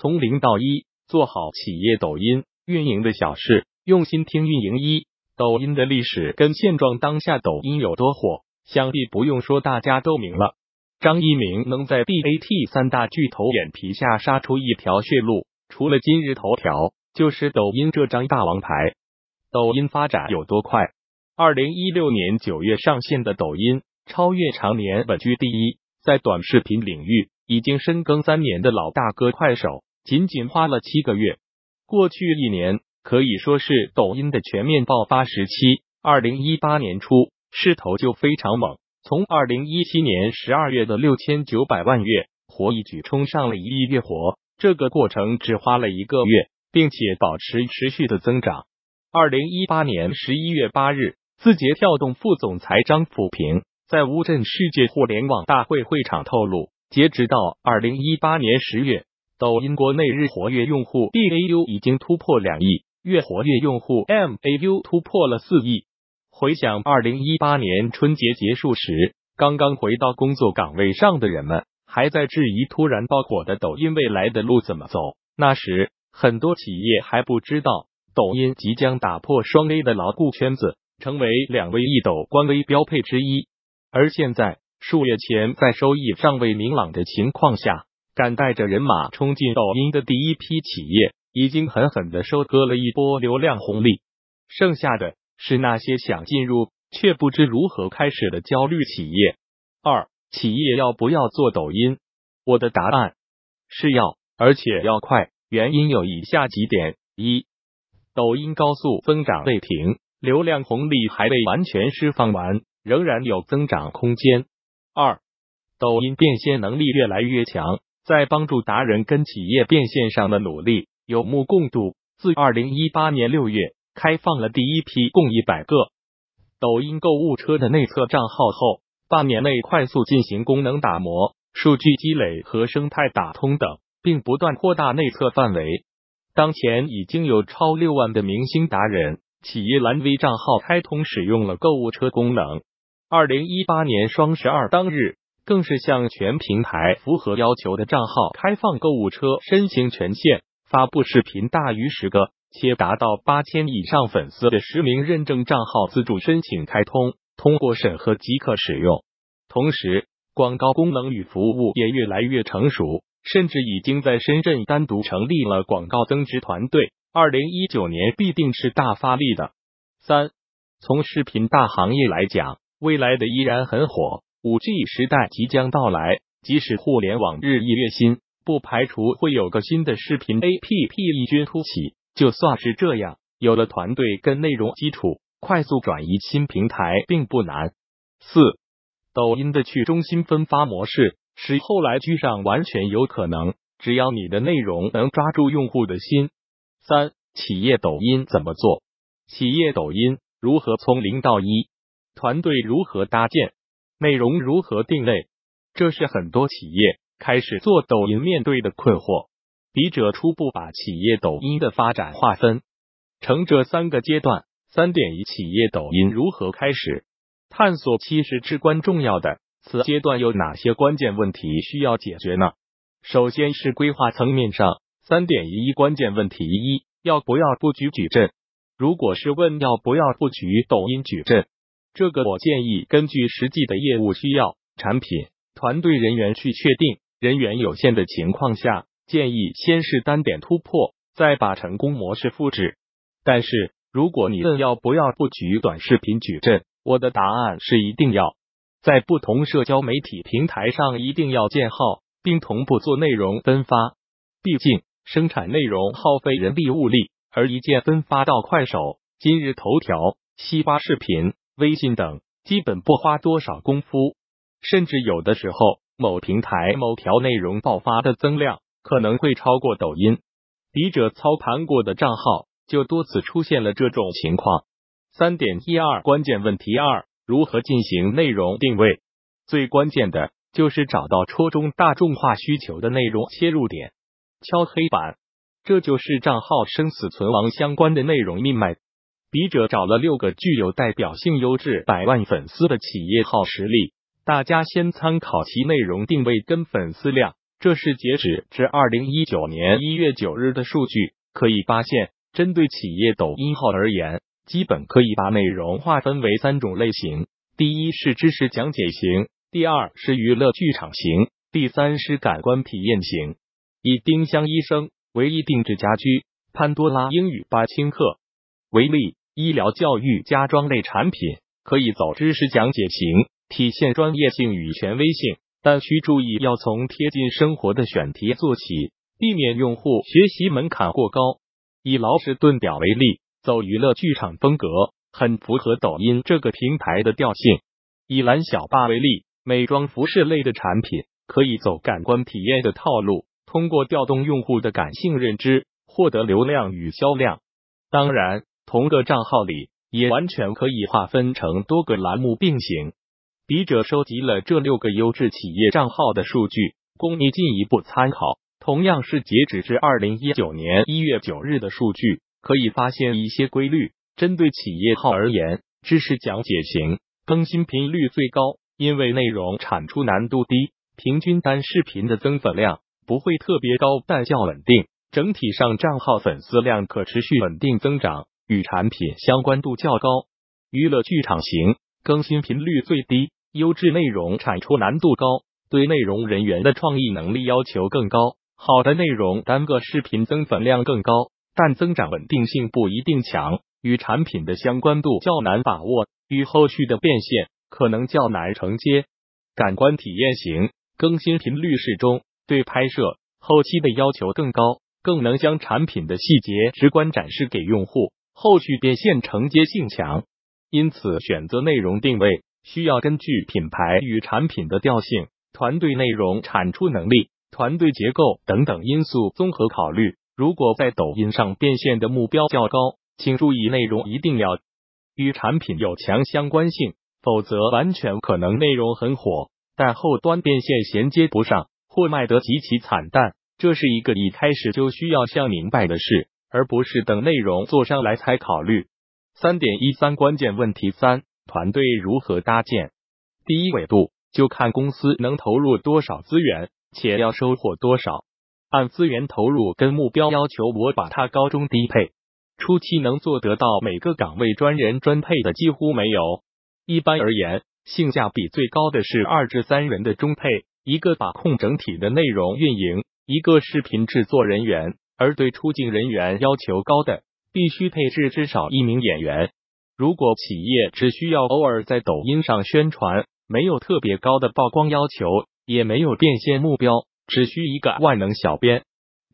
从零到一，做好企业抖音运营的小事，用心听运营一。抖音的历史跟现状，当下抖音有多火，想必不用说，大家都明了。张一鸣能在 BAT 三大巨头眼皮下杀出一条血路，除了今日头条，就是抖音这张大王牌。抖音发展有多快？二零一六年九月上线的抖音，超越常年稳居第一，在短视频领域已经深耕三年的老大哥快手，仅仅花了七个月。过去一年可以说是抖音的全面爆发时期。二零一八年初势头就非常猛。从二零一七年十二月的六千九百万月活一举冲上了一亿月活，这个过程只花了一个月，并且保持持续的增长。二零一八年十一月八日，字节跳动副总裁张辅平在乌镇世界互联网大会会场透露，截止到二零一八年十月，抖音国内日活跃用户 DAU 已经突破两亿，月活跃用户 MAU 突破了四亿。回想二零一八年春节结束时，刚刚回到工作岗位上的人们还在质疑突然爆火的抖音未来的路怎么走。那时，很多企业还不知道抖音即将打破双 A 的牢固圈子，成为两位一抖官微标配之一。而现在，数月前在收益尚未明朗的情况下，敢带着人马冲进抖音的第一批企业，已经狠狠的收割了一波流量红利。剩下的。是那些想进入却不知如何开始的焦虑企业。二，企业要不要做抖音？我的答案是要，而且要快。原因有以下几点：一，抖音高速增长未停，流量红利还未完全释放完，仍然有增长空间。二，抖音变现能力越来越强，在帮助达人跟企业变现上的努力有目共睹。自二零一八年六月。开放了第一批共一百个抖音购物车的内测账号后，半年内快速进行功能打磨、数据积累和生态打通等，并不断扩大内测范围。当前已经有超六万的明星达人、企业蓝 V 账号开通使用了购物车功能。二零一八年双十二当日，更是向全平台符合要求的账号开放购物车申请权限，发布视频大于十个。且达到八千以上粉丝的实名认证账号自主申请开通，通过审核即可使用。同时，广告功能与服务也越来越成熟，甚至已经在深圳单独成立了广告增值团队。二零一九年必定是大发力的。三，从视频大行业来讲，未来的依然很火。五 G 时代即将到来，即使互联网日益跃新，不排除会有个新的视频 APP 异军突起。就算是这样，有了团队跟内容基础，快速转移新平台并不难。四，抖音的去中心分发模式是后来居上完全有可能，只要你的内容能抓住用户的心。三，企业抖音怎么做？企业抖音如何从零到一？团队如何搭建？内容如何定位？这是很多企业开始做抖音面对的困惑。笔者初步把企业抖音的发展划分成这三个阶段。三点一：企业抖音如何开始？探索其实至关重要的。此阶段有哪些关键问题需要解决呢？首先是规划层面上，三点一关键问题一：要不要布局矩阵？如果是问要不要布局抖音矩阵，这个我建议根据实际的业务需要、产品、团队人员去确定。人员有限的情况下。建议先是单点突破，再把成功模式复制。但是，如果你问要不要布局短视频矩阵，我的答案是一定要。在不同社交媒体平台上一定要建号，并同步做内容分发。毕竟，生产内容耗费人力物力，而一键分发到快手、今日头条、西瓜视频、微信等，基本不花多少功夫。甚至有的时候，某平台某条内容爆发的增量。可能会超过抖音，笔者操盘过的账号就多次出现了这种情况。三点一二关键问题二：如何进行内容定位？最关键的就是找到戳中大众化需求的内容切入点，敲黑板。这就是账号生死存亡相关的内容命脉。笔者找了六个具有代表性、优质百万粉丝的企业号实例，大家先参考其内容定位跟粉丝量。这是截止至二零一九年一月九日的数据。可以发现，针对企业抖音号而言，基本可以把内容划分为三种类型：第一是知识讲解型，第二是娱乐剧场型，第三是感官体验型。以丁香医生、唯一定制家居、潘多拉英语八千课为例，医疗、教育、家装类产品可以走知识讲解型，体现专业性与权威性，但需注意要从贴近生活的选题做起。避免用户学习门槛过高。以劳氏顿表为例，走娱乐剧场风格，很符合抖音这个平台的调性。以蓝小霸为例，美妆服饰类的产品可以走感官体验的套路，通过调动用户的感性认知，获得流量与销量。当然，同个账号里也完全可以划分成多个栏目并行。笔者收集了这六个优质企业账号的数据，供你进一步参考。同样是截止至二零一九年一月九日的数据，可以发现一些规律。针对企业号而言，知识讲解型更新频率最高，因为内容产出难度低，平均单视频的增粉量不会特别高，但较稳定。整体上账号粉丝量可持续稳定增长，与产品相关度较高。娱乐剧场型更新频率最低，优质内容产出难度高，对内容人员的创意能力要求更高。好的内容单个视频增粉量更高，但增长稳定性不一定强，与产品的相关度较难把握，与后续的变现可能较难承接。感官体验型更新频率适中，对拍摄后期的要求更高，更能将产品的细节直观展示给用户，后续变现承接性强。因此，选择内容定位需要根据品牌与产品的调性、团队内容产出能力。团队结构等等因素综合考虑。如果在抖音上变现的目标较高，请注意内容一定要与产品有强相关性，否则完全可能内容很火，但后端变现衔接不上，或卖得极其惨淡。这是一个一开始就需要想明白的事，而不是等内容做上来才考虑。三点一三关键问题三：团队如何搭建？第一维度就看公司能投入多少资源。且要收获多少？按资源投入跟目标要求，我把它高中低配。初期能做得到每个岗位专人专配的几乎没有。一般而言，性价比最高的是二至三人的中配，一个把控整体的内容运营，一个视频制作人员。而对出镜人员要求高的，必须配置至少一名演员。如果企业只需要偶尔在抖音上宣传，没有特别高的曝光要求。也没有变现目标，只需一个万能小编。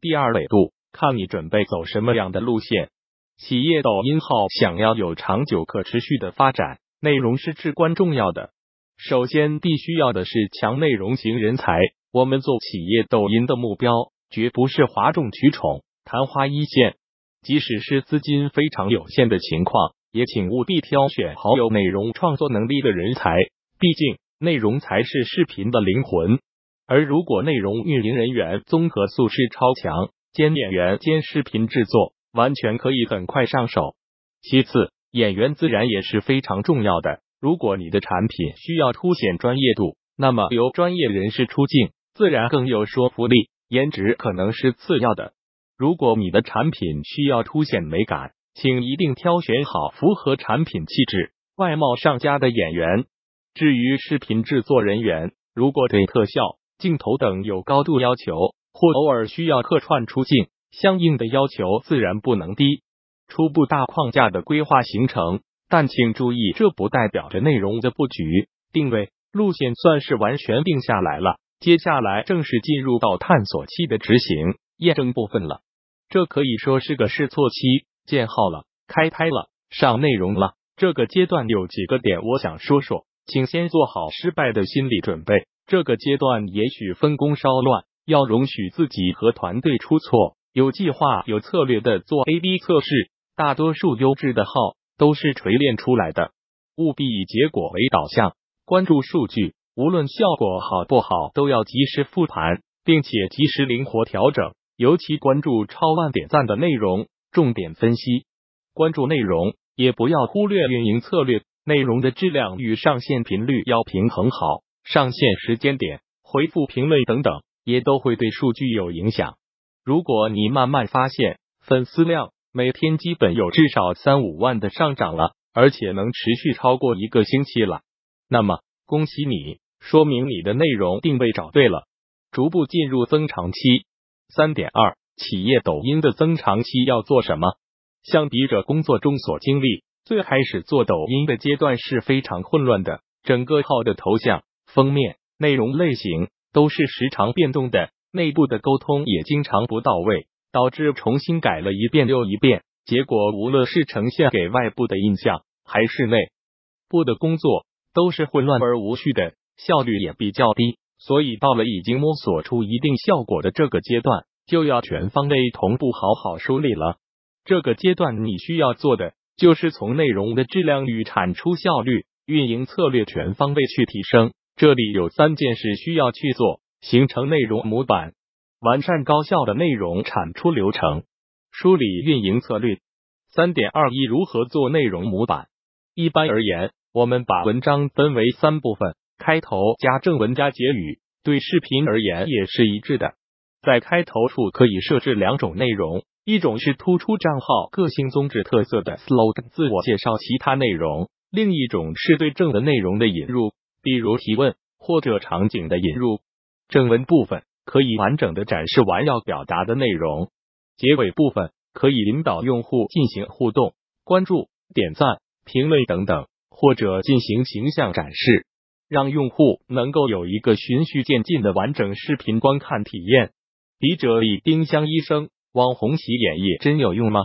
第二维度，看你准备走什么样的路线。企业抖音号想要有长久可持续的发展，内容是至关重要的。首先，必须要的是强内容型人才。我们做企业抖音的目标，绝不是哗众取宠、昙花一现。即使是资金非常有限的情况，也请务必挑选好有内容创作能力的人才。毕竟。内容才是视频的灵魂，而如果内容运营人员综合素质超强，兼演员兼视频制作，完全可以很快上手。其次，演员自然也是非常重要的。如果你的产品需要凸显专业度，那么由专业人士出镜，自然更有说服力。颜值可能是次要的。如果你的产品需要凸显美感，请一定挑选好符合产品气质、外貌上佳的演员。至于视频制作人员，如果对特效、镜头等有高度要求，或偶尔需要客串出镜，相应的要求自然不能低。初步大框架的规划形成，但请注意，这不代表着内容的布局、定位、路线算是完全定下来了。接下来正式进入到探索期的执行、验证部分了。这可以说是个试错期，建号了，开拍了，上内容了。这个阶段有几个点，我想说说。请先做好失败的心理准备。这个阶段也许分工稍乱，要容许自己和团队出错，有计划、有策略的做 A/B 测试。大多数优质的号都是锤炼出来的，务必以结果为导向，关注数据，无论效果好不好，都要及时复盘，并且及时灵活调整。尤其关注超万点赞的内容，重点分析，关注内容，也不要忽略运营策略。内容的质量与上线频率要平衡好，上线时间点、回复评论等等也都会对数据有影响。如果你慢慢发现粉丝量每天基本有至少三五万的上涨了，而且能持续超过一个星期了，那么恭喜你，说明你的内容定位找对了，逐步进入增长期。三点二，企业抖音的增长期要做什么？相比着工作中所经历，最开始做抖音的阶段是非常混乱的，整个号的头像、封面、内容类型都是时常变动的，内部的沟通也经常不到位，导致重新改了一遍又一遍。结果无论是呈现给外部的印象，还是内部的工作，都是混乱而无序的，效率也比较低。所以到了已经摸索出一定效果的这个阶段，就要全方位同步好好梳理了。这个阶段你需要做的，就是从内容的质量与产出效率、运营策略全方位去提升。这里有三件事需要去做：形成内容模板，完善高效的内容产出流程，梳理运营策略。三点二一，如何做内容模板？一般而言，我们把文章分为三部分。开头加正文加结语，对视频而言也是一致的。在开头处可以设置两种内容，一种是突出账号个性、宗旨、特色的 slogan 自我介绍，其他内容；另一种是对正文内容的引入，比如提问或者场景的引入。正文部分可以完整的展示完要表达的内容，结尾部分可以引导用户进行互动、关注、点赞、评论等等，或者进行形象展示。让用户能够有一个循序渐进的完整视频观看体验。笔者以丁香医生网红洗眼液真有用吗？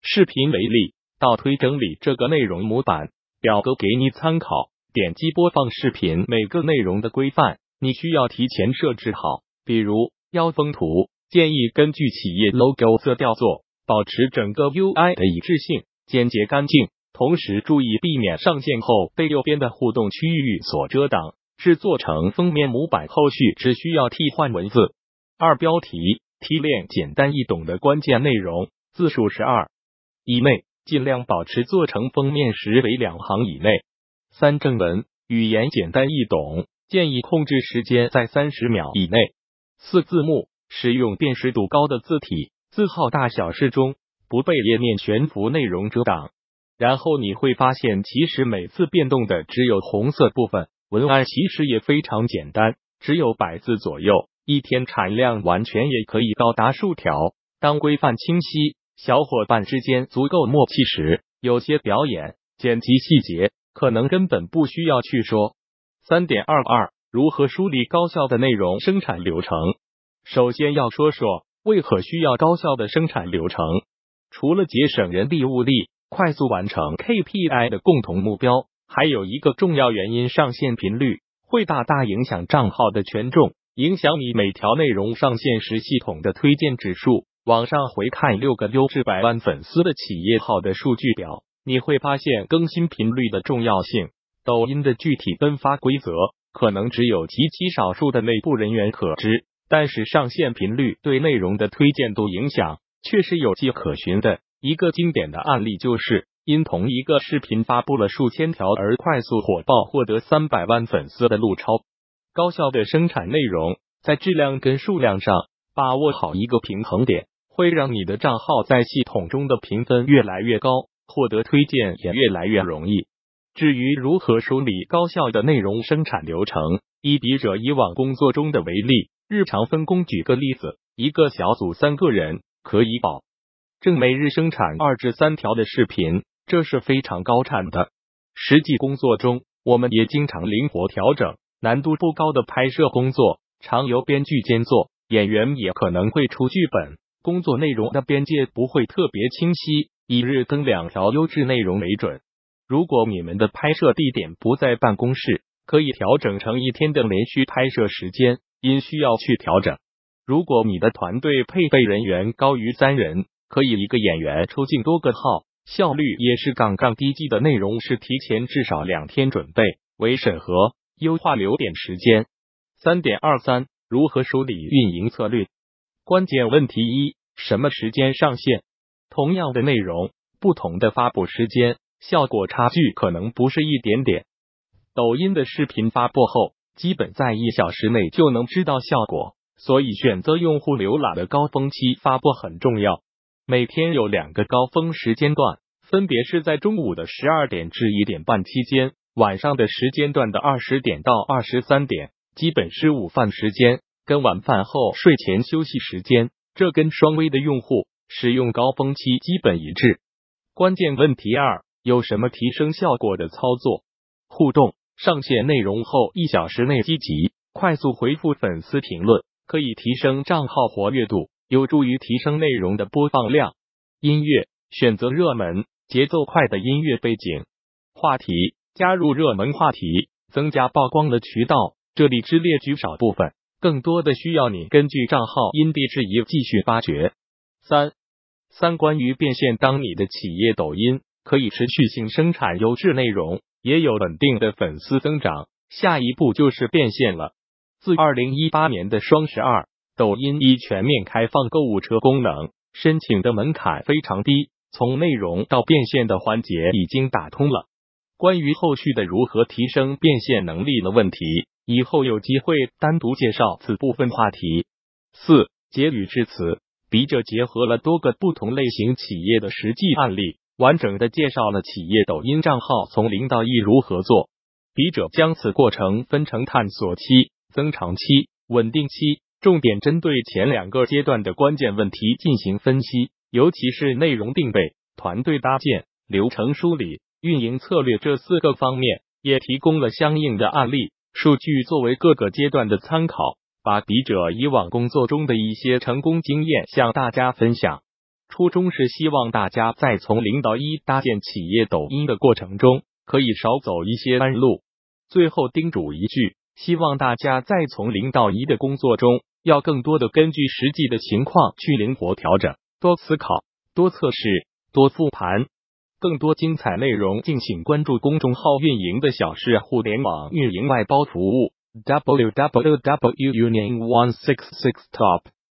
视频为例，倒推整理这个内容模板表格给你参考。点击播放视频，每个内容的规范你需要提前设置好。比如腰封图，建议根据企业 logo 色调做，保持整个 UI 的一致性，简洁干净。同时注意避免上线后被右边的互动区域所遮挡。制作成封面模板，后续只需要替换文字。二、标题提炼简单易懂的关键内容，字数十二以内，尽量保持做成封面时为两行以内。三、正文语言简单易懂，建议控制时间在三十秒以内。四、字幕使用辨识度高的字体，字号大小适中，不被页面悬浮内容遮挡。然后你会发现，其实每次变动的只有红色部分，文案其实也非常简单，只有百字左右，一天产量完全也可以到达数条。当规范清晰，小伙伴之间足够默契时，有些表演、剪辑细节可能根本不需要去说。三点二二，如何梳理高效的内容生产流程？首先要说说为何需要高效的生产流程，除了节省人力物力。快速完成 KPI 的共同目标，还有一个重要原因：上线频率会大大影响账号的权重，影响你每条内容上线时系统的推荐指数。网上回看六个优质百万粉丝的企业号的数据表，你会发现更新频率的重要性。抖音的具体分发规则可能只有极其少数的内部人员可知，但是上线频率对内容的推荐度影响却是有迹可循的。一个经典的案例就是，因同一个视频发布了数千条而快速火爆，获得三百万粉丝的陆超。高效的生产内容，在质量跟数量上把握好一个平衡点，会让你的账号在系统中的评分越来越高，获得推荐也越来越容易。至于如何梳理高效的内容生产流程，以笔者以往工作中的为例，日常分工举个例子，一个小组三个人可以保。正每日生产二至三条的视频，这是非常高产的。实际工作中，我们也经常灵活调整难度不高的拍摄工作，常由编剧兼做，演员也可能会出剧本。工作内容的边界不会特别清晰，一日更两条优质内容为准。如果你们的拍摄地点不在办公室，可以调整成一天的连续拍摄时间，因需要去调整。如果你的团队配备人员高于三人，可以一个演员出镜多个号，效率也是杠杠低级的内容是提前至少两天准备，为审核优化留点时间。三点二三，如何梳理运营策略？关键问题一：什么时间上线？同样的内容，不同的发布时间，效果差距可能不是一点点。抖音的视频发布后，基本在一小时内就能知道效果。所以选择用户浏览的高峰期发布很重要。每天有两个高峰时间段，分别是在中午的十二点至一点半期间，晚上的时间段的二十点到二十三点，基本是午饭时间跟晚饭后睡前休息时间。这跟双微的用户使用高峰期基本一致。关键问题二：有什么提升效果的操作？互动上线内容后一小时内积极快速回复粉丝评论，可以提升账号活跃度。有助于提升内容的播放量。音乐选择热门、节奏快的音乐背景。话题加入热门话题，增加曝光的渠道。这里只列举少部分，更多的需要你根据账号因地制宜继续发掘。三三关于变现，当你的企业抖音可以持续性生产优质内容，也有稳定的粉丝增长，下一步就是变现了。自二零一八年的双十二。抖音已全面开放购物车功能，申请的门槛非常低，从内容到变现的环节已经打通了。关于后续的如何提升变现能力的问题，以后有机会单独介绍此部分话题。四结语至此，笔者结合了多个不同类型企业的实际案例，完整的介绍了企业抖音账号从零到一如何做。笔者将此过程分成探索期、增长期、稳定期。重点针对前两个阶段的关键问题进行分析，尤其是内容定位、团队搭建、流程梳理、运营策略这四个方面，也提供了相应的案例数据作为各个阶段的参考，把笔者以往工作中的一些成功经验向大家分享。初衷是希望大家在从零到一搭建企业抖音的过程中，可以少走一些弯路。最后叮嘱一句，希望大家在从零到一的工作中。要更多的根据实际的情况去灵活调整，多思考，多测试，多复盘。更多精彩内容，敬请关注公众号“运营的小事互联网运营外包服务 ”，w w w union one six six top。